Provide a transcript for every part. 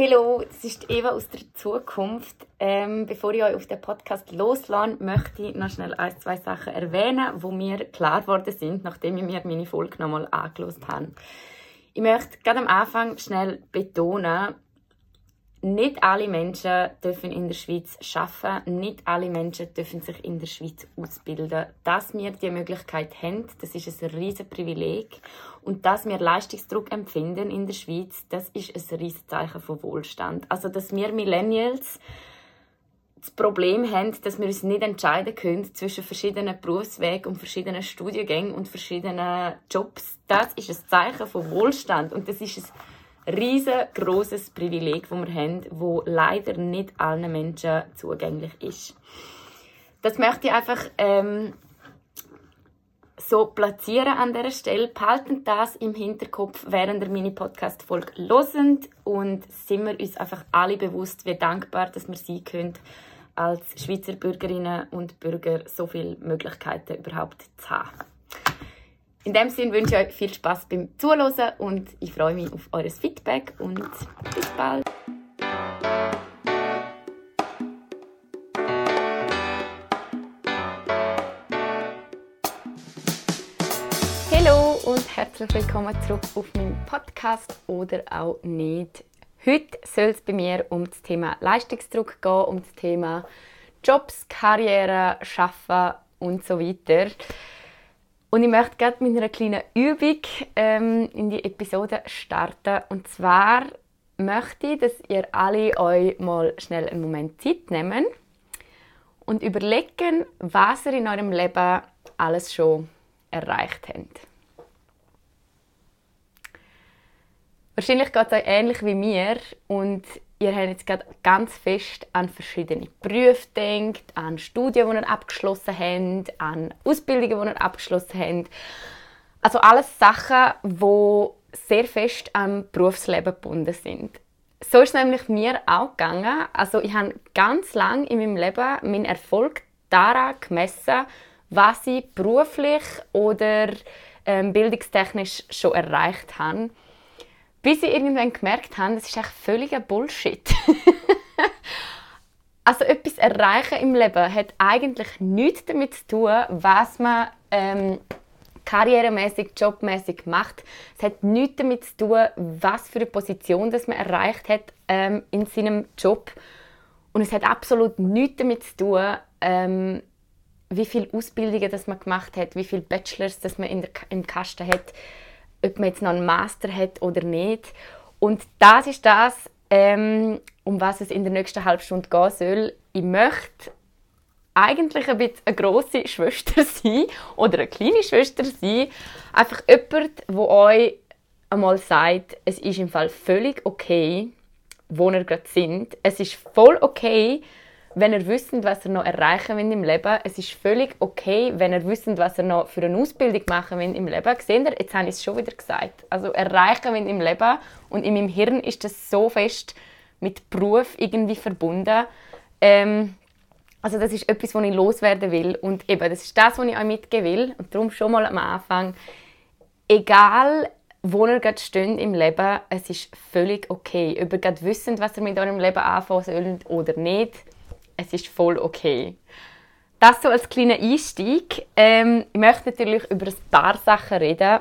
Hallo, das ist Eva aus der Zukunft. Ähm, bevor ich euch auf den Podcast loslasse, möchte ich noch schnell ein, zwei Sachen erwähnen, wo mir klar geworden sind, nachdem ich mir meine Folge nochmal angelost habe. Ich möchte gerade am Anfang schnell betonen, nicht alle Menschen dürfen in der Schweiz arbeiten, nicht alle Menschen dürfen sich in der Schweiz ausbilden. Dass wir die Möglichkeit haben, das ist ein riesiges Privileg. Und dass wir Leistungsdruck empfinden in der Schweiz, das ist ein riesiges Zeichen von Wohlstand. Also, dass wir Millennials das Problem haben, dass wir uns nicht entscheiden können zwischen verschiedenen Berufswegen und verschiedenen Studiengängen und verschiedenen Jobs, das ist ein Zeichen von Wohlstand. Und das ist ein riesengroßes Privileg, das wir haben, wo leider nicht allen Menschen zugänglich ist. Das möchte ich einfach ähm, so platzieren an dieser Stelle. Behalten das im Hinterkopf während der Mini-Podcast-Folge losend und sind wir uns einfach alle bewusst, wie dankbar dass wir sein können, als Schweizer Bürgerinnen und Bürger so viele Möglichkeiten überhaupt zu haben. In dem Sinne wünsche ich euch viel Spaß beim Zuhören und ich freue mich auf eures Feedback und bis bald. Hallo und herzlich willkommen zurück auf meinem Podcast oder auch nicht. Heute soll es bei mir um das Thema Leistungsdruck gehen, um das Thema Jobs, Karriere, Schaffen und so weiter. Und ich möchte gerade mit einer kleinen Übung ähm, in die Episode starten. Und zwar möchte ich, dass ihr alle euch mal schnell einen Moment Zeit nehmen und überlegen, was ihr in eurem Leben alles schon erreicht habt. Wahrscheinlich geht es euch ähnlich wie mir und ihr habt jetzt gerade ganz fest an verschiedene Berufe denkt, an Studien, die ihr abgeschlossen habt, an Ausbildungen, die ihr abgeschlossen habt. Also alles Sachen, die sehr fest am Berufsleben gebunden sind. So ist es nämlich mir auch gegangen. Also ich habe ganz lange in meinem Leben meinen Erfolg daran gemessen, was ich beruflich oder ähm, bildungstechnisch schon erreicht habe. Bis sie irgendwann gemerkt haben, das ist echt völliger Bullshit. also etwas erreichen im Leben hat eigentlich nichts damit zu tun, was man ähm, karrieremäßig, jobmäßig macht. Es hat nichts damit zu tun, was für eine Position das man erreicht hat ähm, in seinem Job. Und es hat absolut nichts damit zu tun, ähm, wie viele Ausbildungen das man gemacht hat, wie viele Bachelors das man in der, im Kasten hat ob man jetzt noch einen Master hat oder nicht. Und das ist das, ähm, um was es in der nächsten halben Stunde gehen soll. Ich möchte eigentlich ein bisschen eine grosse Schwester sein oder eine kleine Schwester sein. Einfach jemand, der euch einmal sagt, es ist im Fall völlig okay, wo ihr gerade sind. Es ist voll okay, wenn ihr wisst, was ihr noch erreichen wollt im Leben. Es ist völlig okay, wenn ihr wisst, was ihr noch für eine Ausbildung machen wollt im Leben. Seht ihr, jetzt habe ich es schon wieder gesagt. Also erreichen wollt im Leben und in meinem Hirn ist das so fest mit Beruf irgendwie verbunden. Ähm, also das ist etwas, was ich loswerden will und eben, das ist das, was ich euch mitgeben will und darum schon mal am Anfang, egal wo ihr gerade steht im Leben, es ist völlig okay. Ob ihr gerade wisst, was ihr mit eurem Leben anfangen sollt oder nicht, es ist voll okay. Das so als kleiner Einstieg. Ähm, ich möchte natürlich über ein paar Sachen reden.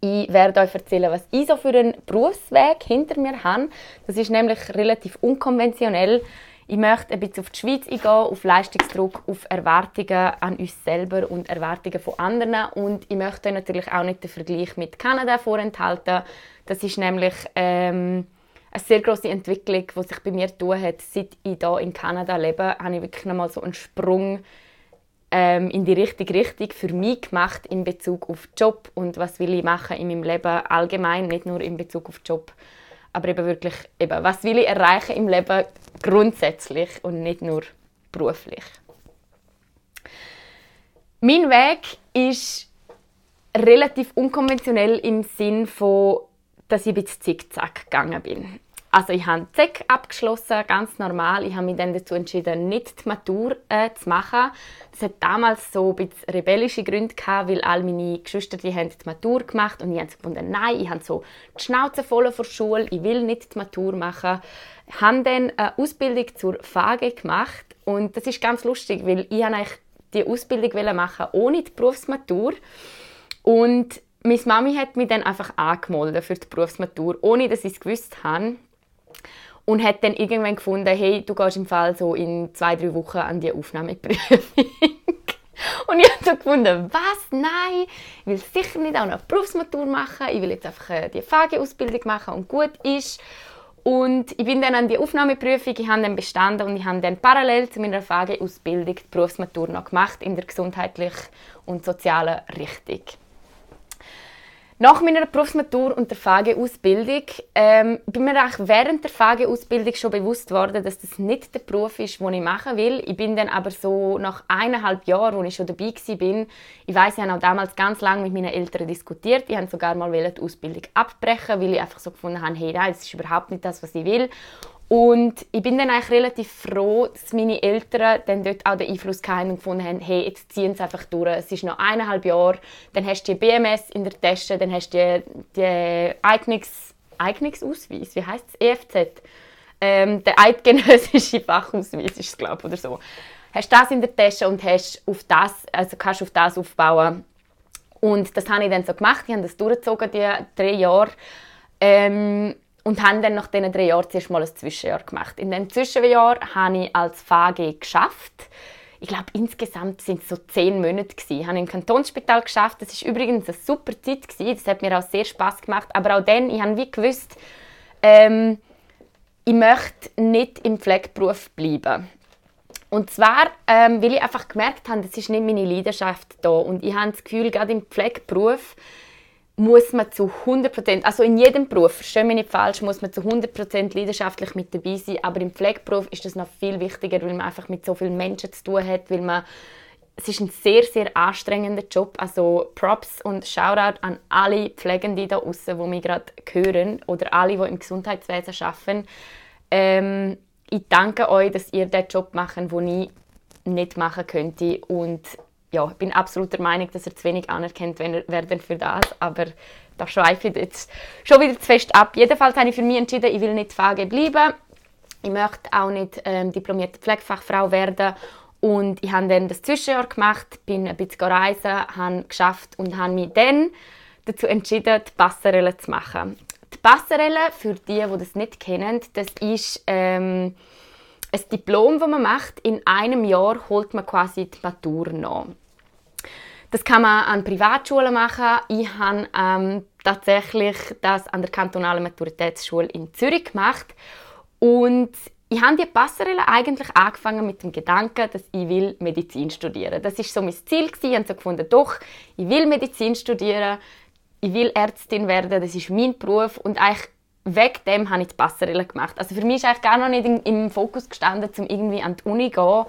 Ich werde euch erzählen, was ich so für einen Berufsweg hinter mir habe. Das ist nämlich relativ unkonventionell. Ich möchte ein bisschen auf die Schweiz eingehen, auf Leistungsdruck, auf Erwartungen an uns selber und Erwartungen von anderen. Und ich möchte euch natürlich auch nicht den Vergleich mit Kanada vorenthalten. Das ist nämlich ähm, eine sehr große Entwicklung, die sich bei mir tun hat, seit ich hier in Kanada lebe, habe ich wirklich nochmal so einen Sprung ähm, in die richtige Richtung für mich gemacht in Bezug auf Job und was will ich machen in meinem Leben allgemein, nicht nur in Bezug auf Job, aber eben wirklich, eben, was will ich erreichen im Leben grundsätzlich und nicht nur beruflich. Mein Weg ist relativ unkonventionell im Sinn von, dass ich ein bisschen zickzack gegangen bin. Also ich habe ZEC abgeschlossen, ganz normal. Ich habe mich dann dazu entschieden, nicht die Matur äh, zu machen. Das hat damals so ein bisschen rebellische Gründe gehabt, weil all meine Geschwister die haben die Matur gemacht und ich habe gefunden, nein, ich habe so die Schnauze voll vor Schule, ich will nicht die Matur machen. Ich habe dann eine Ausbildung zur FAGE gemacht und das ist ganz lustig, weil ich eigentlich die Ausbildung machen ohne die Berufsmatur und meine Mami hat mich dann einfach angemeldet für die Berufsmatur, ohne dass ich es gewusst habe und hat dann irgendwann gefunden, hey, du gehst im Fall so in zwei, drei Wochen an die Aufnahmeprüfung. und ich habe dann gefunden, was? Nein, ich will sicher nicht auch noch Berufsmatur machen, ich will jetzt einfach äh, die FAGE-Ausbildung machen und gut ist. Und ich bin dann an die Aufnahmeprüfung, ich habe dann bestanden und ich habe dann parallel zu meiner FAGE-Ausbildung die Berufsmatur noch gemacht in der gesundheitlichen und sozialen Richtung. Nach meiner Berufsmatur und der FAGE-Ausbildung ähm, bin mir auch während der FAGE-Ausbildung schon bewusst worden, dass das nicht der Beruf ist, den ich machen will. Ich bin dann aber so nach eineinhalb Jahren, wo ich schon dabei war, ich weiß, ich habe auch damals ganz lange mit meinen Eltern diskutiert. Ich habe sogar mal die Ausbildung abbrechen, weil ich einfach so gefunden habe, hey, nein, das ist überhaupt nicht das, was ich will. Und ich bin dann eigentlich relativ froh, dass meine Eltern dann dort auch den Einfluss hatten und gefunden haben, hey, jetzt ziehen sie einfach durch. Es ist noch eineinhalb Jahre, dann hast du die BMS in der Tasche, dann hast du die, Eignungs Eignungsausweis, wie heißt es? EFZ. Ähm, der eidgenössische Fachausweis ist es, glaube oder so. Hast das in der Tasche und hast auf das, also kannst auf das aufbauen. Und das habe ich dann so gemacht. Ich habe das durchgezogen, die drei Jahre. Ähm, und haben dann nach diesen drei Jahren zuerst mal ein Zwischenjahr gemacht. In diesem Zwischenjahr habe ich als VG geschafft. Ich glaube, insgesamt sind es so zehn Monate. Ich habe im Kantonsspital geschafft. Das ist übrigens eine super Zeit. Das hat mir auch sehr Spaß gemacht. Aber auch dann, ich habe wie gewusst, ähm, ich möchte nicht im Pflegeberuf bleiben. Und zwar, ähm, weil ich einfach gemerkt habe, das ist nicht meine Leidenschaft da. Und ich habe das Gefühl, gerade im Pflegeberuf muss man zu 100%, also in jedem Beruf, verstehe mich nicht falsch, muss man zu 100% leidenschaftlich mit dabei sein, aber im Pflegeberuf ist das noch viel wichtiger, weil man einfach mit so vielen Menschen zu tun hat, weil man es ist ein sehr, sehr anstrengender Job. Also Props und Shoutout an alle Pflegenden da draußen, die mich gerade hören oder alle, die im Gesundheitswesen arbeiten. Ähm, ich danke euch, dass ihr den Job macht, den ich nicht machen könnte. Und ja, ich bin absolut der Meinung, dass er zu wenig anerkannt werden für das, aber da schweife ich jetzt schon wieder zu fest ab. Jedenfalls habe ich für mich entschieden, ich will nicht Fage bleiben. Ich möchte auch nicht ähm, diplomierte Pflegefachfrau werden und ich habe dann das Zwischenjahr gemacht, bin ein bisschen reisen, habe geschafft und habe mich dann dazu entschieden, die Passerelle zu machen. Die Passerelle, für die, die das nicht kennen, das ist ähm, ein Diplom, das man macht. In einem Jahr holt man quasi die Matur nach. Das kann man an Privatschulen machen. Ich habe ähm, tatsächlich das an der kantonalen Maturitätsschule in Zürich gemacht und ich habe die Passerelle eigentlich angefangen mit dem Gedanken, dass ich will Medizin studieren. Das ist so mein Ziel. Ich habe so gefunden, doch, ich will Medizin studieren, ich will Ärztin werden, das ist mein Beruf und eigentlich wegen dem habe ich die Passerelle gemacht. Also für mich ist eigentlich gar noch nicht im Fokus gestanden, um irgendwie an die Uni zu gehen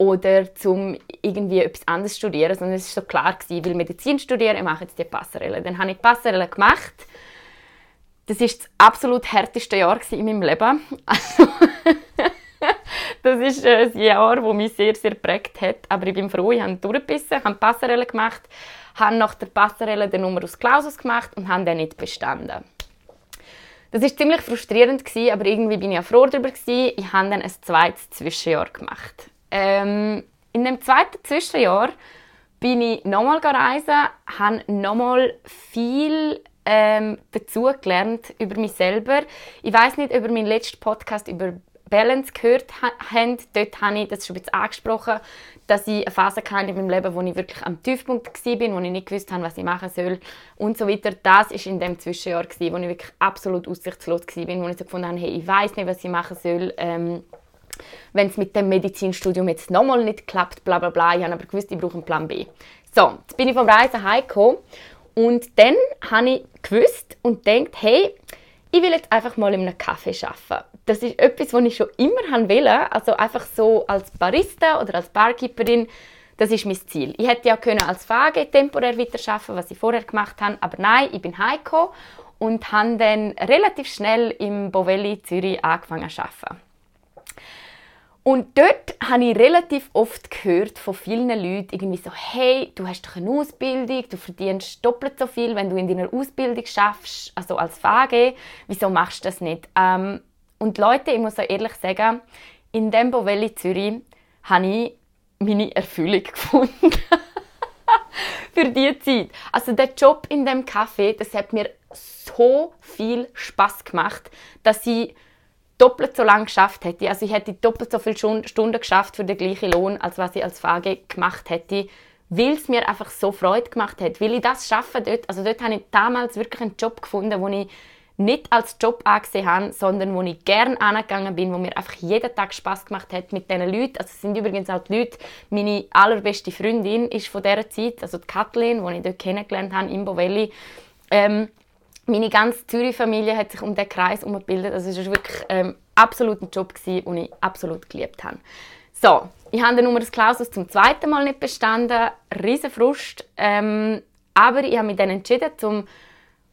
oder zum irgendwie etwas anderes studieren, sondern es war so klar gewesen, ich will Medizin studieren, ich mache jetzt die Passerelle. Dann habe ich die Passerelle gemacht. Das ist das absolut härteste Jahr in meinem Leben. Also, das ist ein Jahr, das mich sehr, sehr prägt hat. Aber ich bin froh, ich habe durchgebissen, habe die Passerelle gemacht, habe nach der Passerelle den Nummer aus Klausus gemacht und habe dann nicht bestanden. Das war ziemlich frustrierend, aber irgendwie bin ich auch froh darüber. Ich habe dann ein zweites Zwischenjahr gemacht. Ähm, in dem zweiten Zwischenjahr bin ich nochmal reisen, habe nochmal viel ähm, dazu gelernt über mich selber. Ich weiß nicht, ihr meinen letzten Podcast über Balance gehört habt. Dort habe ich das schon ein bisschen angesprochen, dass ich eine Phase in meinem Leben, wo ich wirklich am Tiefpunkt war, wo ich nicht gewusst habe, was ich machen soll und so weiter. Das war in dem Zwischenjahr, wo ich wirklich absolut aussichtslos war, wo ich so gefunden habe, hey, ich weiß nicht, was ich machen soll. Ähm, wenn es mit dem Medizinstudium jetzt nochmal nicht klappt, bla bla bla. Ich habe aber gewusst, ich brauche einen Plan B. So, jetzt bin ich vom Reisen heimgekommen und dann habe ich gewusst und gedacht, hey, ich will jetzt einfach mal in einem Kaffee arbeiten. Das ist etwas, was ich schon immer wollte. Also einfach so als Barista oder als Barkeeperin, das ist mein Ziel. Ich hätte ja können als Fage temporär weiterarbeiten was ich vorher gemacht habe, aber nein, ich bin heimgekommen und habe dann relativ schnell im Bovelli Zürich angefangen zu arbeiten. Und dort habe ich relativ oft gehört von vielen Leuten irgendwie so, hey, du hast doch eine Ausbildung, du verdienst doppelt so viel, wenn du in deiner Ausbildung schaffst, also als VG, wieso machst du das nicht? Ähm, und Leute, ich muss auch ehrlich sagen, in dem Bovelli Zürich habe ich meine Erfüllung gefunden. Für diese Zeit. Also der Job in dem Café, das hat mir so viel Spaß gemacht, dass ich doppelt so lange geschafft hätte. Also ich hätte doppelt so viele Stunden geschafft für den gleichen Lohn, als was ich als VG gemacht hätte, weil es mir einfach so Freude gemacht hat. Weil ich das schaffe dort, also dort habe ich damals wirklich einen Job gefunden, wo ich nicht als Job angesehen habe, sondern wo ich gerne angegangen bin, wo mir einfach jeden Tag Spaß gemacht hat mit diesen Leuten. Also es sind übrigens auch die Leute, meine allerbeste Freundin ist von dieser Zeit, also die Kathleen, die ich dort kennengelernt habe, im Bovelli. Ähm, meine ganze Zürich-Familie hat sich um diesen Kreis gebildet. Also es war wirklich ähm, absolut ein Job, den ich absolut geliebt habe. So, ich habe den Numerus Clausus zum zweiten Mal nicht bestanden. Riesen Frust. Ähm, aber ich habe mich dann entschieden, zum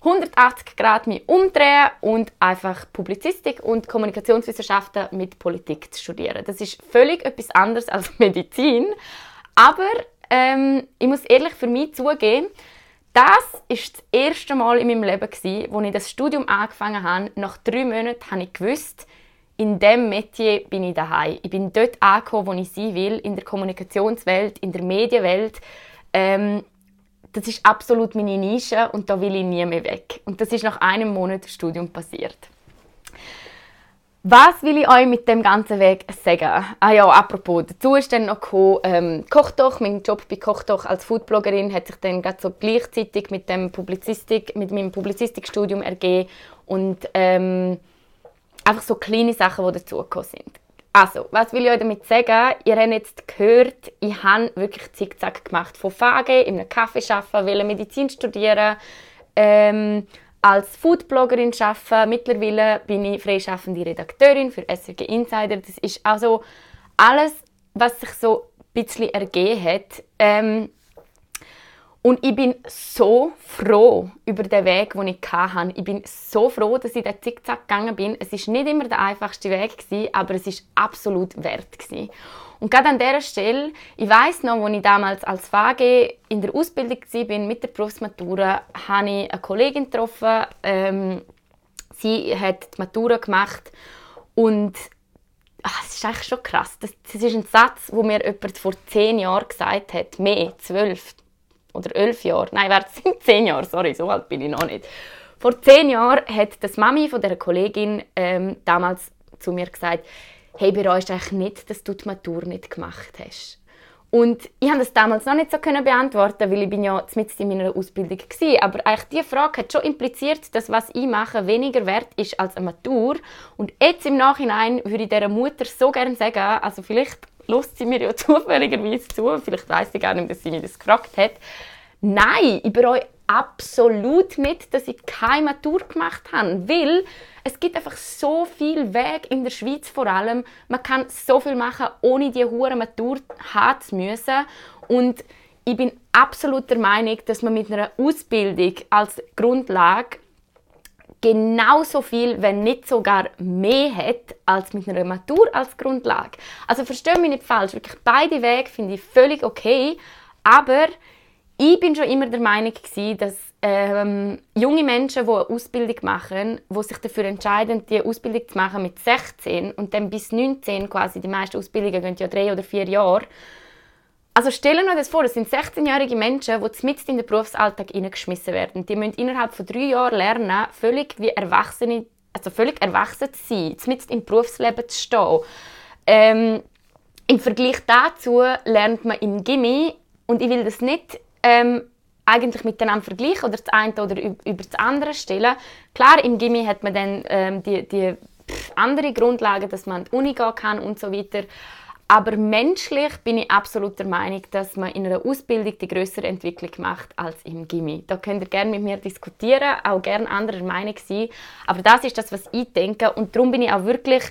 180 Grad mich umdrehen und einfach Publizistik und Kommunikationswissenschaften mit Politik zu studieren. Das ist völlig etwas anderes als Medizin. Aber ähm, ich muss ehrlich für mich zugeben, das ist das erste Mal in meinem Leben, wo ich das Studium angefangen habe. Nach drei Monaten habe ich gewusst, in dem Metier bin ich daheim. Ich bin dort angekommen, wo ich sein will, in der Kommunikationswelt, in der Medienwelt. Ähm, das ist absolut meine Nische und da will ich nie mehr weg. Und das ist nach einem Monat Studium passiert. Was will ich euch mit dem ganzen Weg sagen? Ah ja, apropos, dazu ist dann noch ähm, Kochdoch, mein Job bei Kochdoch als Foodbloggerin hat sich dann so gleichzeitig mit dem Publizistik, mit meinem Publizistikstudium ergeben und ähm, einfach so kleine Sachen, die dazugekommen sind. Also, was will ich euch damit sagen? Ihr habt jetzt gehört, ich habe wirklich Zickzack gemacht. Von Fage, in einem Kaffee arbeiten, Medizin studieren, ähm, als Foodbloggerin arbeiten. Mittlerweile bin ich freischaffende Redakteurin für SRG Insider. Das ist also alles, was sich so ein bisschen ergeben hat. Ähm, und ich bin so froh über den Weg, den ich hatte. Ich bin so froh, dass ich den Zickzack gegangen bin. Es war nicht immer der einfachste Weg, aber es war absolut wert. Und gerade an dieser Stelle, ich weiß noch, als ich damals als VG in der Ausbildung war, mit der Berufsmatura, habe ich eine Kollegin getroffen. Ähm, sie hat die Matura gemacht und ach, das ist eigentlich schon krass. Das, das ist ein Satz, wo mir jemand vor zehn Jahren gesagt hat, mehr, zwölf oder elf Jahre. Nein, es sind zehn Jahre, sorry, so alt bin ich noch nicht. Vor zehn Jahren hat das Mami von der Kollegin ähm, damals zu mir gesagt, hey, bereust eigentlich nicht, dass du die Matur nicht gemacht hast? Und ich konnte das damals noch nicht so beantworten, weil ich bin ja mit in meiner Ausbildung war. Aber eigentlich diese Frage hat schon impliziert, dass was ich mache weniger wert ist als eine Matur. Und jetzt im Nachhinein würde ich dieser Mutter so gerne sagen, also vielleicht lässt sie mir ja zufälligerweise zu, vielleicht weiß ich gar nicht, dass sie mir das gefragt hat. Nein, ich bereue absolut nicht, dass ich keine Matur gemacht habe, weil es gibt einfach so viel Weg in der Schweiz vor allem. Man kann so viel machen, ohne die hohe Matur haben zu müssen. Und ich bin absolut der Meinung, dass man mit einer Ausbildung als Grundlage genauso viel, wenn nicht sogar mehr hat, als mit einer Matur als Grundlage. Also verstehe mich nicht falsch, wirklich beide Wege finde ich völlig okay, aber ich bin schon immer der Meinung gewesen, dass ähm, junge Menschen, die eine Ausbildung machen, die sich dafür entscheiden, die Ausbildung zu machen mit 16 und dann bis 19 quasi, die meisten Ausbildungen gehen ja drei oder vier Jahre. Also stellen wir das vor, es sind 16-jährige Menschen, die mitten in den Berufsalltag hineingeschmissen werden. Die müssen innerhalb von drei Jahren lernen, völlig wie Erwachsene, also völlig erwachsen zu sein, mitten im Berufsleben zu stehen. Ähm, Im Vergleich dazu lernt man im Gimmi, und ich will das nicht ähm, eigentlich miteinander vergleichen oder das eine oder über das andere stellen. Klar, im Gimmi hat man dann ähm, die, die andere Grundlagen, dass man an die Uni gehen kann und so weiter. Aber menschlich bin ich absolut der Meinung, dass man in einer Ausbildung die größere Entwicklung macht als im Gimmi. Da könnt ihr gerne mit mir diskutieren, auch gerne anderer Meinung sein. Aber das ist das, was ich denke. Und darum bin ich auch wirklich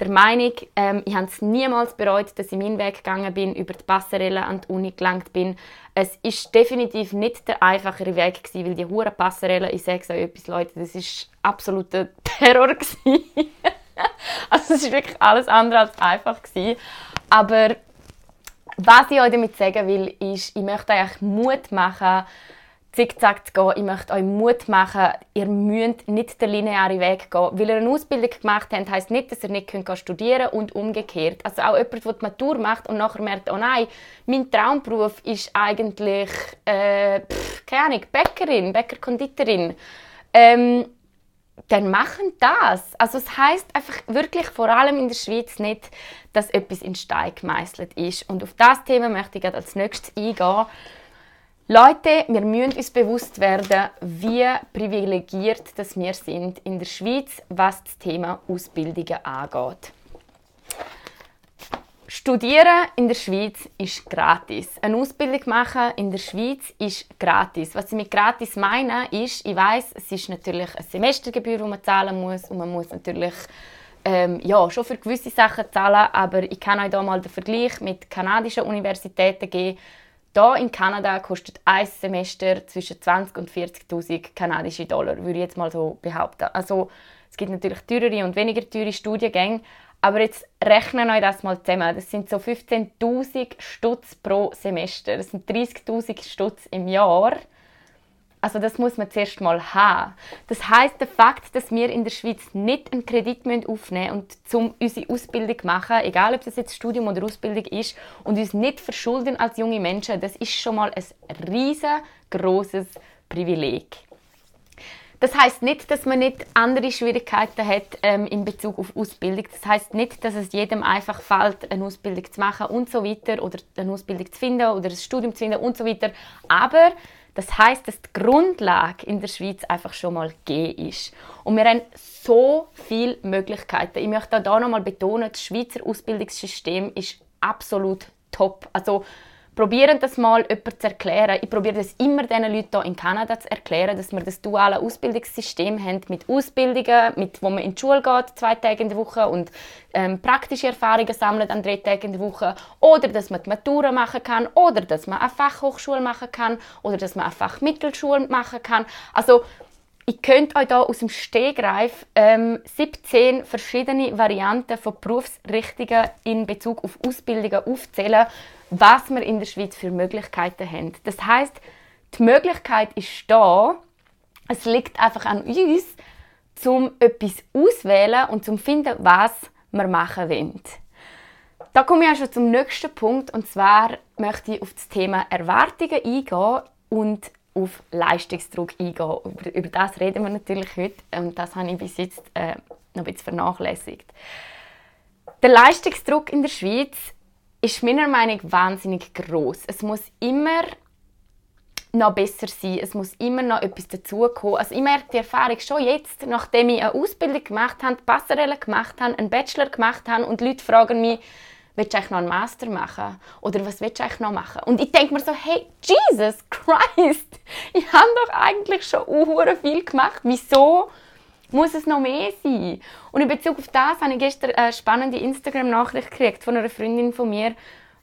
der Meinung, ähm, ich habe es niemals bereut, dass ich meinen Weg gegangen bin, über die Passerelle an die Uni gelangt bin. Es ist definitiv nicht der einfachere Weg gewesen, weil die hure Passerelle, ich sage euch etwas, Leute, das ist absoluter Terror also es ist wirklich alles andere als einfach gewesen. Aber was ich euch damit sagen will, ist, ich möchte euch Mut machen, zickzack zu gehen. Ich möchte euch Mut machen, ihr müsst nicht den linearen Weg gehen. Weil ihr eine Ausbildung gemacht habt, heisst nicht, dass ihr nicht studieren könnt und umgekehrt. Also auch jemand, der die Matur macht und nachher merkt, oh nein, mein Traumberuf ist eigentlich, äh, pff, keine Ahnung, Bäckerin, Bäckerkonditorin. Ähm, dann machen das. Also es heißt einfach wirklich vor allem in der Schweiz nicht, dass etwas in Stein gemeißelt ist. Und auf das Thema möchte ich als nächstes eingehen. Leute, wir müssen uns bewusst werden, wie privilegiert das wir sind in der Schweiz, was das Thema Ausbildungen angeht. Studieren in der Schweiz ist gratis. Eine Ausbildung machen in der Schweiz ist gratis. Was ich mit gratis meine, ist, ich weiß, es ist natürlich eine Semestergebühr, die man zahlen muss und man muss natürlich ähm, ja, schon für gewisse Sachen zahlen, aber ich kann euch hier mal den Vergleich mit kanadischen Universitäten geben. Hier in Kanada kostet ein Semester zwischen 20.000 und 40.000 kanadische Dollar, würde ich jetzt mal so behaupten. Also es gibt natürlich teurere und weniger teure Studiengänge, aber jetzt rechnen euch das mal zusammen. Das sind so 15.000 Stutz pro Semester. Das sind 30.000 Stutz im Jahr. Also das muss man zuerst mal haben. Das heißt, der Fakt, dass wir in der Schweiz nicht einen Kredit aufnehmen müssen und zum unsere Ausbildung machen, egal ob das jetzt Studium oder Ausbildung ist, und uns nicht verschulden als junge Menschen, das ist schon mal ein riesengroßes Privileg. Das heißt nicht, dass man nicht andere Schwierigkeiten hat ähm, in Bezug auf Ausbildung. Das heißt nicht, dass es jedem einfach fällt, eine Ausbildung zu machen und so weiter oder eine Ausbildung zu finden oder ein Studium zu finden und so weiter. Aber das heißt, dass die Grundlage in der Schweiz einfach schon mal gegeben ist. Und wir haben so viele Möglichkeiten. Ich möchte auch hier nochmal betonen, das Schweizer Ausbildungssystem ist absolut top. Also probieren das mal jemand zu erklären. Ich probiere das immer den Leuten hier in Kanada zu erklären, dass wir das duale Ausbildungssystem haben mit Ausbildungen, mit, wo man in die Schule geht, zwei Tage in der Woche und ähm, praktische Erfahrungen sammelt an drei Tagen in der Woche oder dass man die Matura machen kann oder dass man eine Fachhochschule machen kann oder dass man eine Fachmittelschule machen kann. Also ich könnte euch hier aus dem Stegreif ähm, 17 verschiedene Varianten von Berufsrichtungen in Bezug auf Ausbildungen aufzählen, was wir in der Schweiz für Möglichkeiten haben. Das heißt, die Möglichkeit ist da. Es liegt einfach an uns, zum etwas auswählen und zum finden, was wir machen wollen. Da komme ich auch schon zum nächsten Punkt und zwar möchte ich auf das Thema Erwartungen eingehen und auf Leistungsdruck eingehen. Über, über, das reden wir natürlich heute und das habe ich bis jetzt äh, noch ein bisschen vernachlässigt. Der Leistungsdruck in der Schweiz ist meiner Meinung nach wahnsinnig groß. Es muss immer noch besser sein. Es muss immer noch etwas dazukommen. Also ich merke die Erfahrung schon jetzt, nachdem ich eine Ausbildung gemacht habe, Passerelle gemacht habe, einen Bachelor gemacht habe und Leute fragen mich, willst du eigentlich noch einen Master machen? Oder was willst du eigentlich noch machen? Und ich denke mir so, hey, Jesus Christ, ich habe doch eigentlich schon uh, viel gemacht. Wieso muss es noch mehr sein? Und in Bezug auf das habe ich gestern eine spannende Instagram-Nachricht gekriegt von einer Freundin von mir,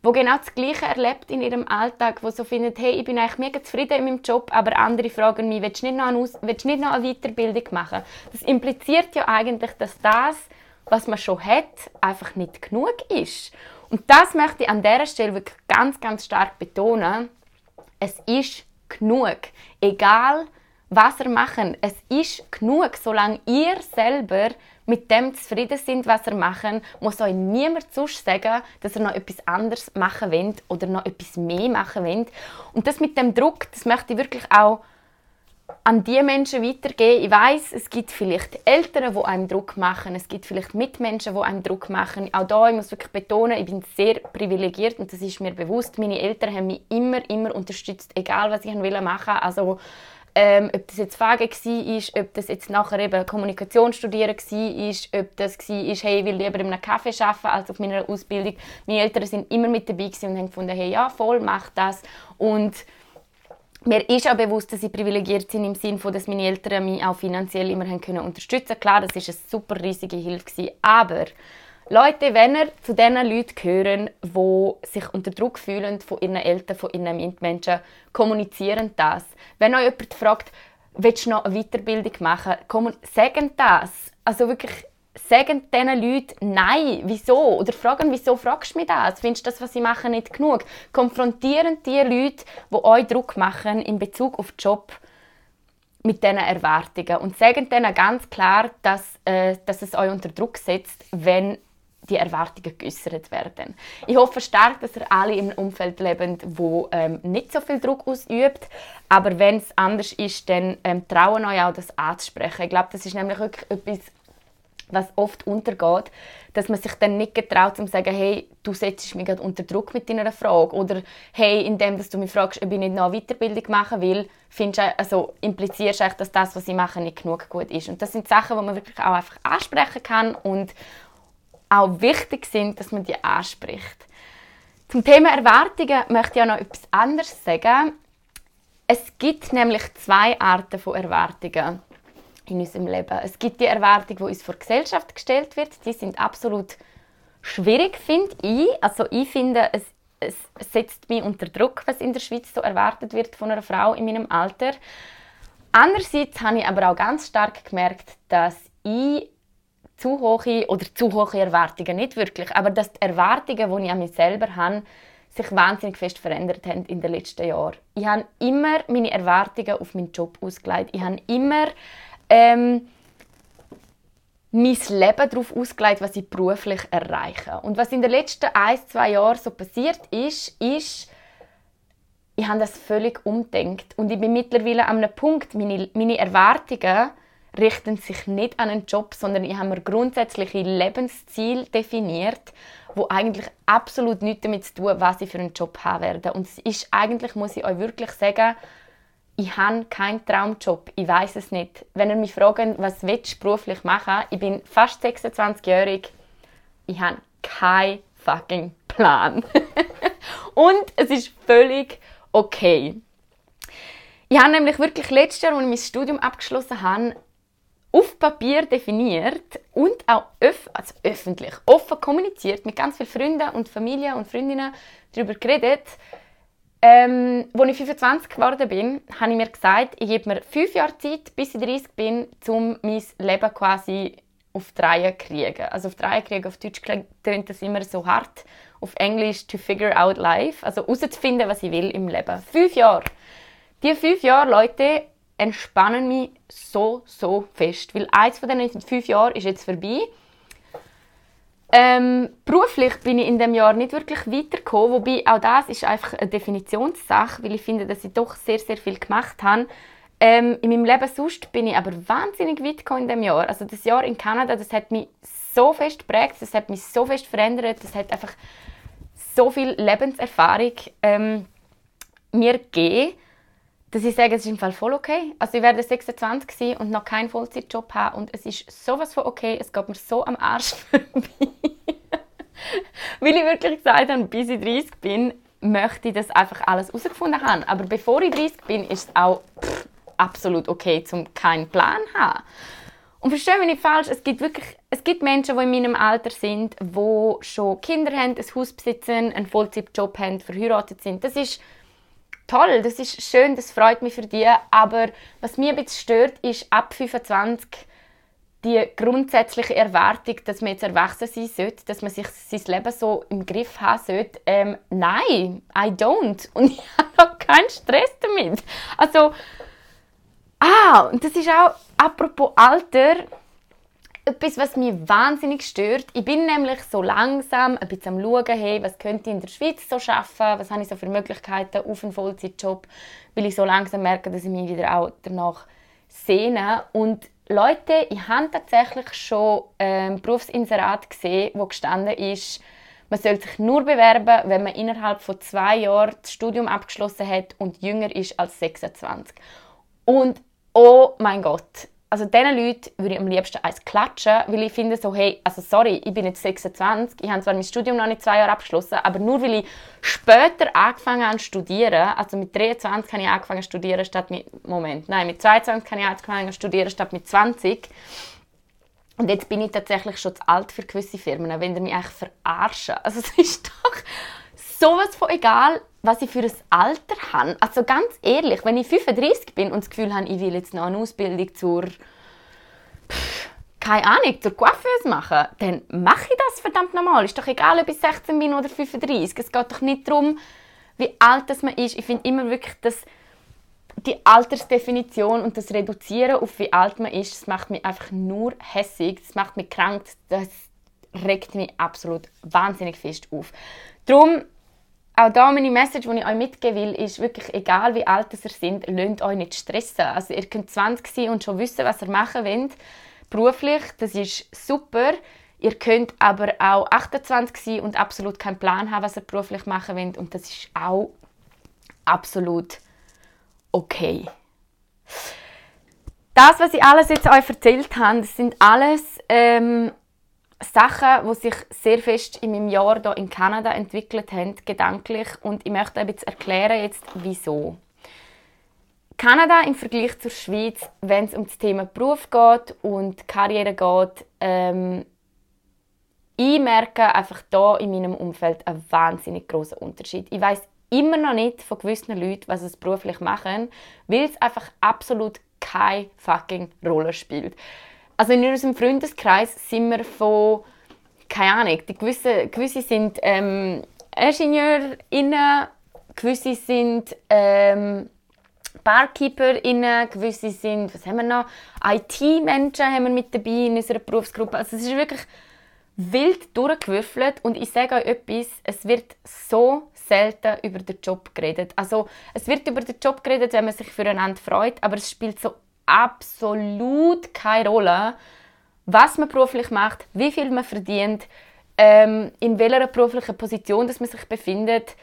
wo genau das Gleiche erlebt in ihrem Alltag, wo so findet, hey, ich bin eigentlich mega zufrieden in meinem Job, aber andere fragen mich, willst du nicht noch eine, willst du nicht noch eine Weiterbildung machen? Das impliziert ja eigentlich, dass das was man schon hat, einfach nicht genug ist. Und das möchte ich an dieser Stelle wirklich ganz, ganz stark betonen. Es ist genug. Egal, was ihr macht. Es ist genug, solange ihr selber mit dem zufrieden sind, was ihr macht, muss euch niemand sonst sagen, dass ihr noch etwas anderes machen wollt oder noch etwas mehr machen wollt. Und das mit dem Druck, das möchte ich wirklich auch an die Menschen weitergeben. Ich weiß, es gibt vielleicht Eltern, die einem Druck machen. Es gibt vielleicht Mitmenschen, die einem Druck machen. Auch da, ich muss wirklich betonen, ich bin sehr privilegiert und das ist mir bewusst. Meine Eltern haben mich immer, immer unterstützt, egal was ich machen wollte. Also, ähm, ob das jetzt Frage war, ob das jetzt nachher eben Kommunikation studieren war, ob das war, hey, ich will lieber in einem Kaffee arbeiten als auf meiner Ausbildung. Meine Eltern sind immer mit dabei und haben gefunden, hey, ja, voll, mach das. Und mir ist auch bewusst, dass sie privilegiert sind im Sinne dass meine Eltern mich auch finanziell immer können unterstützen. Klar, das ist eine super riesige Hilfe aber Leute, wenn ihr zu diesen Leuten gehören, die sich unter Druck fühlen von ihren Eltern, von ihren Mitmenschen, kommunizieren das. Wenn euch jemand fragt, willst du noch eine Weiterbildung machen, sagen das. Also wirklich, sagen diesen Leuten Nein, wieso? Oder fragen, wieso fragst du mich das? Findest du das, was sie machen, nicht genug? Konfrontieren die Leute, die euch Druck machen in Bezug auf den Job, mit diesen Erwartungen und sagen denen ganz klar, dass, äh, dass es euch unter Druck setzt, wenn die Erwartungen geäußert werden. Ich hoffe stark, dass ihr alle im Umfeld lebt, wo ähm, nicht so viel Druck ausübt. Aber wenn es anders ist, dann ähm, trauen euch auch, das anzusprechen. Ich glaube, das ist nämlich wirklich etwas, was oft untergeht, dass man sich dann nicht getraut, zu sagen, hey, du setzt mich gerade unter Druck mit deiner Frage oder hey, indem dass du mich fragst, ob ich nicht noch eine Weiterbildung machen will, findest, also implizierst du dass das, was ich mache, nicht genug gut ist. Und das sind Sachen, die man wirklich auch einfach ansprechen kann und auch wichtig sind, dass man die anspricht. Zum Thema Erwartungen möchte ich auch noch etwas anderes sagen. Es gibt nämlich zwei Arten von Erwartungen in unserem Leben. Es gibt die Erwartung, die uns vor die Gesellschaft gestellt wird. Die sind absolut schwierig, finde ich. Also ich finde, es, es setzt mich unter Druck, was in der Schweiz so erwartet wird von einer Frau in meinem Alter. Andererseits habe ich aber auch ganz stark gemerkt, dass ich zu hohe oder zu hohe Erwartungen nicht wirklich, aber dass die Erwartungen, die ich an mich selber habe, sich wahnsinnig fest verändert haben in den letzten Jahren. Ich habe immer meine Erwartungen auf meinen Job ausgelegt. Ich habe immer ähm, mein Leben darauf ausgelegt, was ich beruflich erreiche. Und was in den letzten ein, zwei Jahren so passiert ist, ist, ich habe das völlig umdenkt und ich bin mittlerweile an einem Punkt, meine, meine Erwartungen richten sich nicht an einen Job, sondern ich habe mir grundsätzliche Lebensziele definiert, wo eigentlich absolut nichts damit zu tun, was ich für einen Job haben werde. Und es ist eigentlich, muss ich euch wirklich sagen, ich habe keinen Traumjob. Ich weiß es nicht. Wenn ihr mich fragt, was du beruflich machen, ich bin fast 26-jährig. Ich habe keinen fucking Plan. Und es ist völlig okay. Ich habe nämlich wirklich letztes Jahr, als ich mein Studium abgeschlossen habe, auf Papier definiert und auch öff also öffentlich, offen kommuniziert, mit ganz vielen Freunden und Familie und Freundinnen darüber geredet, ähm, als ich 25 geworden bin, habe ich mir gesagt, ich gebe mir fünf Jahre Zeit, bis ich 30 bin, um mein Leben quasi auf die Reihe zu kriegen. Also auf die Reihe kriegen, auf Deutsch klingt das immer so hart. Auf Englisch to figure out life, also herauszufinden, was ich will im Leben. Fünf Jahre. Diese fünf Jahre, Leute, entspannen mich so, so fest. Weil eins von diesen fünf Jahren ist jetzt vorbei. Ähm, beruflich bin ich in dem Jahr nicht wirklich weitergekommen, wobei auch das ist einfach eine Definitionssache, weil ich finde, dass ich doch sehr, sehr viel gemacht habe. Ähm, in meinem Leben sonst bin ich aber wahnsinnig weit gekommen in dem Jahr. Also das Jahr in Kanada, das hat mich so fest geprägt, das hat mich so fest verändert, das hat einfach so viel Lebenserfahrung ähm, mir gegeben, dass ich sage, es ist im Fall voll okay. Also ich werde 26 sein und noch keinen Vollzeitjob haben und es ist sowas von okay, es geht mir so am Arsch vorbei. Weil ich wirklich gesagt habe, bis ich 30 bin, möchte ich das einfach alles herausgefunden haben. Aber bevor ich 30 bin, ist es auch pff, absolut okay, zum keinen Plan zu haben. Und verstehe mich nicht falsch, es gibt wirklich es gibt Menschen, die in meinem Alter sind, die schon Kinder haben, ein Haus besitzen, einen Vollzeitjob haben, verheiratet sind. Das ist toll, das ist schön, das freut mich für dich. Aber was mich ein bisschen stört, ist ab 25 die grundsätzliche Erwartung, dass man jetzt erwachsen sein sollte, dass man sich sein Leben so im Griff haben sollte. Ähm, nein, I don't. Und ich habe auch keinen Stress damit. Also, ah, und das ist auch, apropos Alter, etwas, was mich wahnsinnig stört. Ich bin nämlich so langsam ein bisschen am schauen, hey, was könnte ich in der Schweiz so schaffen, was habe ich so für Möglichkeiten auf einen Vollzeitjob, weil ich so langsam merke, dass ich mich wieder auch danach sehne. Und Leute, ich habe tatsächlich schon ein ähm, Berufsinserat gesehen, wo gestanden ist, man soll sich nur bewerben, wenn man innerhalb von zwei Jahren das Studium abgeschlossen hat und jünger ist als 26. Und oh mein Gott, also diesen Leuten würde ich am liebsten eins klatschen, weil ich finde so, hey, also sorry, ich bin jetzt 26, ich habe zwar mein Studium noch nicht zwei Jahre abgeschlossen, aber nur weil ich später angefangen habe zu studieren, also mit 23 habe ich angefangen zu studieren statt mit, Moment, nein, mit 22 habe ich angefangen zu studieren statt mit 20, Und jetzt bin ich tatsächlich schon zu alt für gewisse Firmen, wenn ihr mich eigentlich verarschen. Also es ist doch sowas von egal, was ich für ein Alter habe. Also ganz ehrlich, wenn ich 35 bin und das Gefühl habe, ich will jetzt noch eine Ausbildung zur keine Ahnung, zur Coiffeuse machen, dann mache ich das verdammt normal. Ist doch egal, ob ich 16 bin oder 35. Es geht doch nicht darum, wie alt man ist. Ich finde immer wirklich, dass die Altersdefinition und das Reduzieren auf wie alt man ist, das macht mich einfach nur hässig, das macht mich krank, das regt mich absolut wahnsinnig fest auf. Darum, auch da meine Message, die ich euch mitgeben will, ist wirklich, egal wie alt ihr seid, lasst euch nicht stressen. Also ihr könnt 20 sein und schon wissen, was ihr machen wollt, beruflich, das ist super. Ihr könnt aber auch 28 sein und absolut keinen Plan haben, was ihr beruflich machen wollt und das ist auch absolut okay. Das, was ich alles jetzt euch erzählt habe, das sind alles ähm, Sachen, die sich sehr fest in meinem Jahr hier in Kanada entwickelt haben, gedanklich. Und ich möchte jetzt erklären, jetzt, wieso. Kanada im Vergleich zur Schweiz, wenn es um das Thema Beruf geht und Karriere geht, ähm, ich merke einfach da in meinem Umfeld einen wahnsinnig großen Unterschied. Ich weiß immer noch nicht von gewissen Leuten, was sie beruflich machen, weil es einfach absolut keine fucking Rolle spielt. Also in unserem Freundeskreis sind wir von, keine Ahnung, die gewisse, gewisse sind ähm, IngenieurInnen, gewisse sind ähm, BarkeeperInnen, gewisse sind, was haben wir noch, IT-Menschen haben wir mit dabei in unserer Berufsgruppe. Also es ist wirklich wild durchgewürfelt und ich sage euch etwas, es wird so selten über den Job geredet. Also es wird über den Job geredet, wenn man sich füreinander freut, aber es spielt so absolut keine Rolle, was man beruflich macht, wie viel man verdient, ähm, in welcher beruflichen Position dass man sich befindet.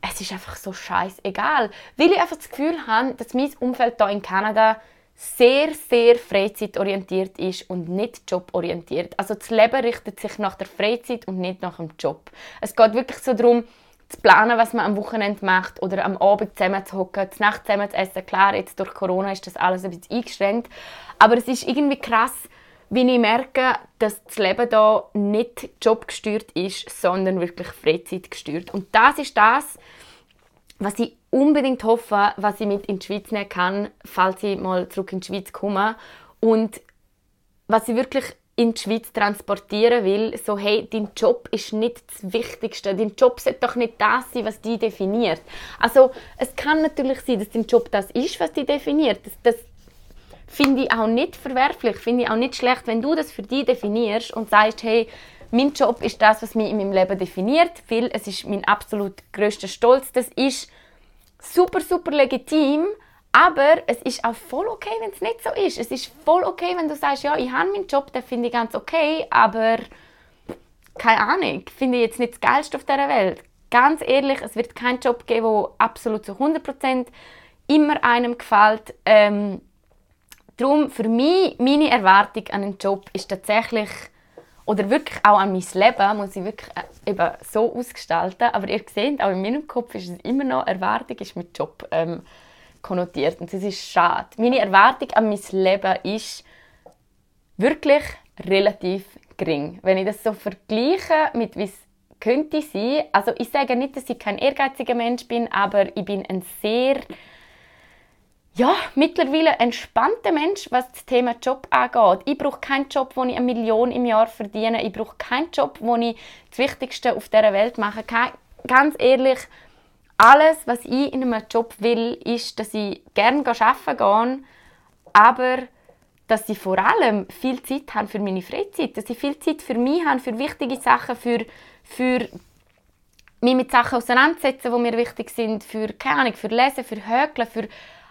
Es ist einfach so scheißegal, weil ich einfach das Gefühl habe, dass mein Umfeld hier in Kanada sehr, sehr freizeitorientiert ist und nicht joborientiert. Also das Leben richtet sich nach der Freizeit und nicht nach dem Job. Es geht wirklich so darum, zu planen, was man am Wochenende macht oder am Abend zusammen zu hocken, zu Nacht zusammen zu essen. Klar, jetzt durch Corona ist das alles ein bisschen eingeschränkt, aber es ist irgendwie krass, wie ich merke, dass das Leben da nicht jobgesteuert ist, sondern wirklich freizeitgesteuert. Und das ist das, was ich unbedingt hoffe, was ich mit in die Schweiz nehmen kann, falls ich mal zurück in die Schweiz komme. Und was ich wirklich in die Schweiz transportieren will, so hey, dein Job ist nicht das Wichtigste. Dein Job sollte doch nicht das sein, was dich definiert. Also es kann natürlich sein, dass dein Job das ist, was dich definiert. Das, das finde ich auch nicht verwerflich, finde ich auch nicht schlecht, wenn du das für dich definierst und sagst, hey, mein Job ist das, was mich in meinem Leben definiert, weil es ist mein absolut größter Stolz. Das ist super, super legitim. Aber es ist auch voll okay, wenn es nicht so ist. Es ist voll okay, wenn du sagst, ja, ich habe meinen Job, den finde ich ganz okay, aber keine Ahnung, finde ich jetzt nicht das Geilste auf dieser Welt. Ganz ehrlich, es wird keinen Job geben, der absolut zu 100% immer einem gefällt. Ähm, darum, für mich, meine Erwartung an einen Job ist tatsächlich, oder wirklich auch an mein Leben, muss ich wirklich äh, eben so ausgestalten. Aber ihr seht, auch in meinem Kopf ist es immer noch Erwartung, ist mein Job. Ähm, konnotiert. Und das ist schade. Meine Erwartung an mein Leben ist wirklich relativ gering. Wenn ich das so vergleiche mit wie es könnte sein, also ich sage nicht, dass ich kein ehrgeiziger Mensch bin, aber ich bin ein sehr ja, mittlerweile entspannter Mensch, was das Thema Job angeht. Ich brauche keinen Job, wo ich eine Million im Jahr verdiene. Ich brauche keinen Job, wo ich das Wichtigste auf dieser Welt mache. Ganz ehrlich, alles, was ich in einem Job will, ist, dass ich gerne arbeiten gehe, aber dass ich vor allem viel Zeit habe für meine Freizeit, dass ich viel Zeit für mich habe, für wichtige Sachen, für, für mich mit Sachen auseinandersetzen, die mir wichtig sind, für, keine Ahnung, für Lesen, für Hökeln, für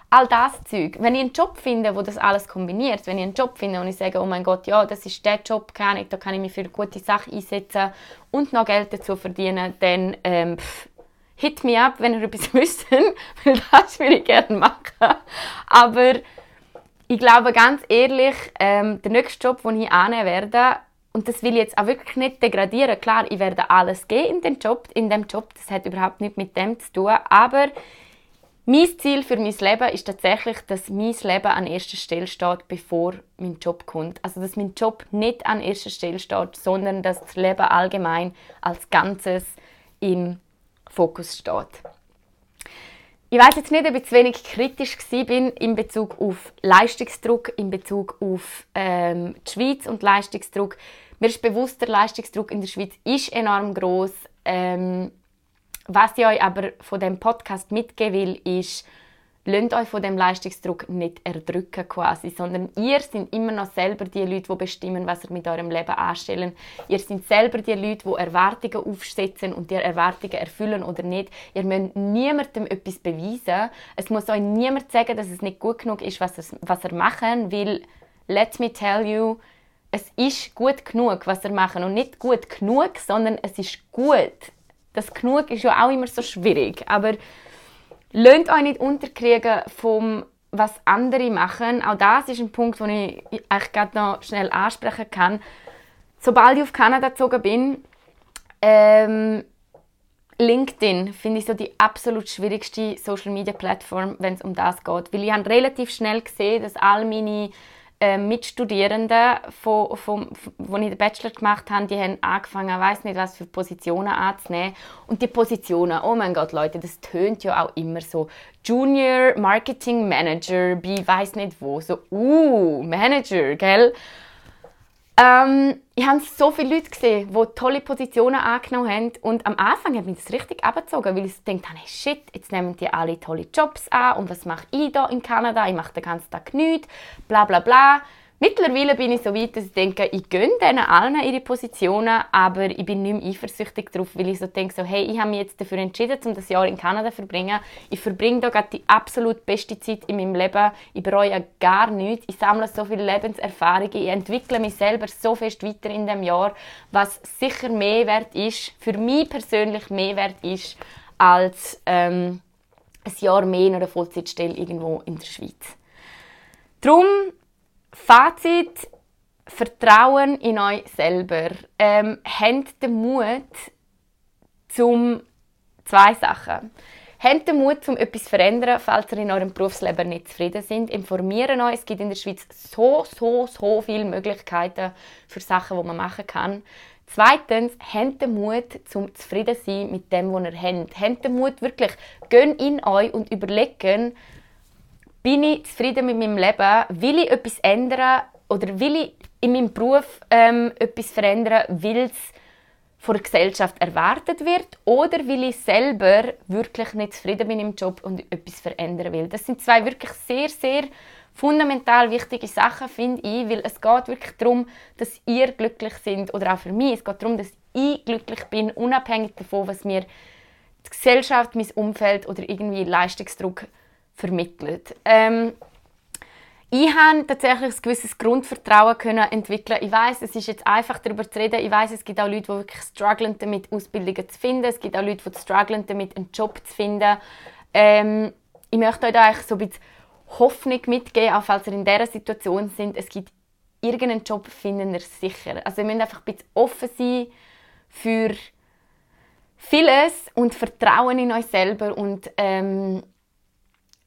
all das Zeug. Wenn ich einen Job finde, wo das alles kombiniert, wenn ich einen Job finde und ich sage, oh mein Gott, ja, das ist der Job, keine Ahnung, da kann ich mich für gute Sache einsetzen und noch Geld dazu verdienen, dann ähm, pff, hit me up, wenn ihr etwas wisst, weil das würde ich gerne machen. Aber ich glaube ganz ehrlich, ähm, der nächste Job, den ich annehmen werde, und das will ich jetzt auch wirklich nicht degradieren. Klar, ich werde alles geben in dem Job, in dem Job. Das hat überhaupt nichts mit dem zu tun. Aber Mein Ziel für mein Leben ist tatsächlich, dass mein Leben an erster Stelle steht, bevor mein Job kommt. Also dass mein Job nicht an erster Stelle steht, sondern dass das Leben allgemein als Ganzes im Fokus steht. Ich weiß jetzt nicht, ob ich zu wenig kritisch bin in Bezug auf Leistungsdruck, in Bezug auf ähm, die Schweiz und Leistungsdruck. Mir ist bewusst, der Leistungsdruck in der Schweiz ist enorm groß. Ähm, was ich euch aber von dem Podcast mitgeben will, ist, lasst euch von dem Leistungsdruck nicht erdrücken quasi, sondern ihr seid immer noch selber die Leute, die bestimmen, was ihr mit eurem Leben anstellen. Ihr seid selber die Leute, die Erwartungen aufsetzen und die Erwartungen erfüllen oder nicht. Ihr müsst niemandem etwas beweisen. Es muss euch niemand sagen, dass es nicht gut genug ist, was ihr, was ihr machen, weil let me tell you, es ist gut genug, was ihr machen und nicht gut genug, sondern es ist gut das genug ist ja auch immer so schwierig. Aber lasst euch nicht unterkriegen vom was andere machen. Auch das ist ein Punkt, den ich eigentlich gerade noch schnell ansprechen kann. Sobald ich auf Kanada gezogen bin, ähm, LinkedIn finde ich so die absolut schwierigste Social Media Plattform, wenn es um das geht, weil ich habe relativ schnell gesehen, dass all meine äh, Mitstudierenden, von, von, von, ich den Bachelor gemacht habe, die haben angefangen, weiß nicht, was für Positionen anzunehmen. Und die Positionen, oh mein Gott, Leute, das tönt ja auch immer so. Junior Marketing Manager bei weiß nicht wo, so, uh, Manager, gell? Ähm, ich habe so viele Leute gesehen, die tolle Positionen angenommen haben. Und am Anfang hat mich das richtig abgezogen, weil ich gedacht habe, hey, shit, jetzt nehmen die alle tolle Jobs an. Und was mache ich da in Kanada? Ich mache den ganzen Tag nichts, bla bla bla. Mittlerweile bin ich so weit, dass ich denke, ich gönne denen allen ihre Positionen, aber ich bin nicht mehr eifersüchtig darauf, weil ich so denke, so, hey, ich habe mich jetzt dafür entschieden, um das Jahr in Kanada zu verbringen. Ich verbringe da gerade die absolut beste Zeit in meinem Leben. Ich bereue gar nichts. Ich sammle so viele Lebenserfahrungen. Ich entwickle mich selber so fest weiter in dem Jahr, was sicher mehr wert ist, für mich persönlich mehr wert ist, als ähm, ein Jahr mehr in einer Vollzeitstelle irgendwo in der Schweiz. Darum Fazit: Vertrauen in euch selber. Ähm, habt den Mut zum zwei Sachen. Habt den Mut, um etwas zu verändern, falls ihr in eurem Berufsleben nicht zufrieden seid. Informieren euch. Es gibt in der Schweiz so, so, so viele Möglichkeiten für Sachen, die man machen kann. Zweitens, habt den Mut, zum zufrieden zu sein mit dem, was ihr habt. Habt den Mut, wirklich, gehen in euch und überlegen, bin ich zufrieden mit meinem Leben? Will ich etwas ändern? Oder will ich in meinem Beruf ähm, etwas verändern, weil es von der Gesellschaft erwartet wird? Oder will ich selber wirklich nicht zufrieden bin im Job und etwas verändern will? Das sind zwei wirklich sehr, sehr fundamental wichtige Sachen, finde ich, weil es geht wirklich darum, dass ihr glücklich seid oder auch für mich. Es geht darum, dass ich glücklich bin, unabhängig davon, was mir die Gesellschaft, mein Umfeld oder irgendwie Leistungsdruck vermittelt. Ähm, ich habe tatsächlich ein gewisses Grundvertrauen können entwickeln. Ich weiß, es ist jetzt einfach darüber zu reden. Ich weiß, es gibt auch Leute, die wirklich strugglen damit Ausbildungen zu finden. Es gibt auch Leute, die strugglen damit einen Job zu finden. Ähm, ich möchte euch da eigentlich so ein bisschen Hoffnung mitgeben, auch falls ihr in dieser Situation sind. Es gibt irgendeinen Job, finden ihr sicher. Also ihr müsst einfach ein bisschen offen sein für vieles und Vertrauen in euch selber und ähm,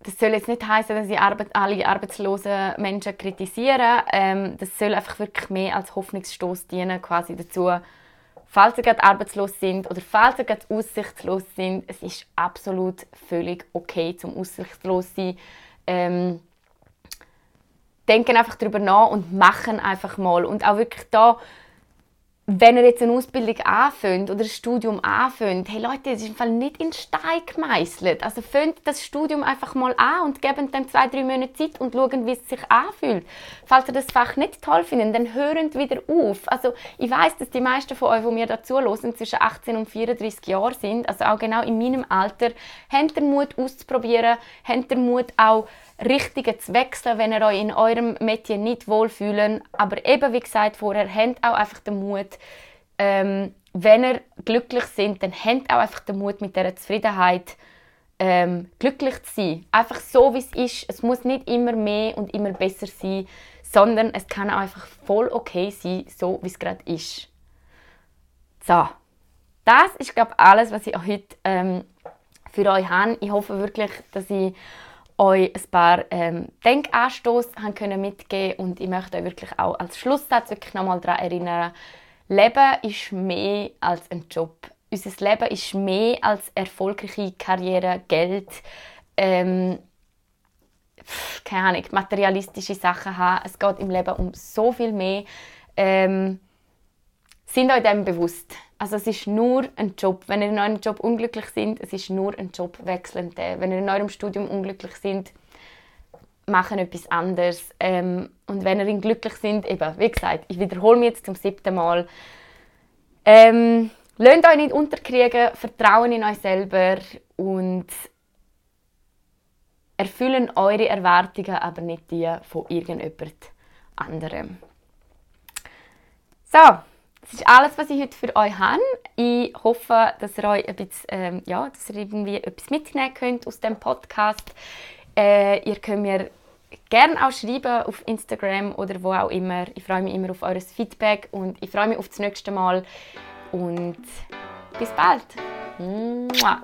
das soll jetzt nicht heißen, dass ich Arbeit, alle arbeitslosen Menschen kritisiere. Ähm, das soll einfach wirklich mehr als Hoffnungsstoß dienen, quasi dazu, falls ihr gerade arbeitslos sind oder falls ihr gerade aussichtslos sind, es ist absolut völlig okay zum aussichtslos sein. Ähm, denken einfach darüber nach und machen einfach mal und auch wirklich da wenn ihr jetzt eine Ausbildung anfängt oder ein Studium anfängt, hey Leute, es ist im Fall nicht in Stein gemeißelt. Also fängt das Studium einfach mal an und gebt dem zwei, drei Monate Zeit und schauen, wie es sich anfühlt. Falls ihr das Fach nicht toll findet, dann hören wieder auf. Also ich weiß, dass die meisten von euch, die mir dazu hören, zwischen 18 und 34 Jahren sind, also auch genau in meinem Alter, habt den Mut auszuprobieren, habt den Mut auch Richtige zu wechseln, wenn ihr euch in eurem Metier nicht wohlfühlt. Aber eben, wie gesagt vorher, habt auch einfach den Mut, ähm, wenn ihr glücklich sind, dann habt auch einfach den Mut mit dieser Zufriedenheit, ähm, glücklich zu sein. Einfach so, wie es ist. Es muss nicht immer mehr und immer besser sein, sondern es kann auch einfach voll okay sein, so wie es gerade ist. So, das ist, glaube ich, alles, was ich heute ähm, für euch habe. Ich hoffe wirklich, dass ich euch ein paar ähm, Denkanstoß mitgeben und ich möchte euch wirklich auch als Schlusssatz wirklich nochmal daran erinnern, Leben ist mehr als ein Job. Unser Leben ist mehr als erfolgreiche Karriere, Geld, ähm, keine Ahnung, materialistische Sachen haben. Es geht im Leben um so viel mehr. Ähm, sind euch dem bewusst. Also es ist nur ein Job. Wenn ihr in eurem Job unglücklich seid, es ist nur ein Job wechselnd. Wenn ihr in eurem Studium unglücklich seid, machen etwas anderes. Ähm, und wenn ihr glücklich sind, eben, wie gesagt, ich wiederhole mich jetzt zum siebten Mal. Ähm, lasst euch nicht unterkriegen, vertrauen in euch selber und erfüllen eure Erwartungen, aber nicht die von irgendjemand anderem. So, das ist alles, was ich heute für euch habe. Ich hoffe, dass ihr euch ein bisschen, ähm, ja, dass ihr irgendwie etwas mitnehmen könnt aus dem Podcast. Äh, ihr könnt mir gerne auch schreiben auf Instagram oder wo auch immer. Ich freue mich immer auf eures Feedback und ich freue mich auf das nächste Mal. Und bis bald. Mua.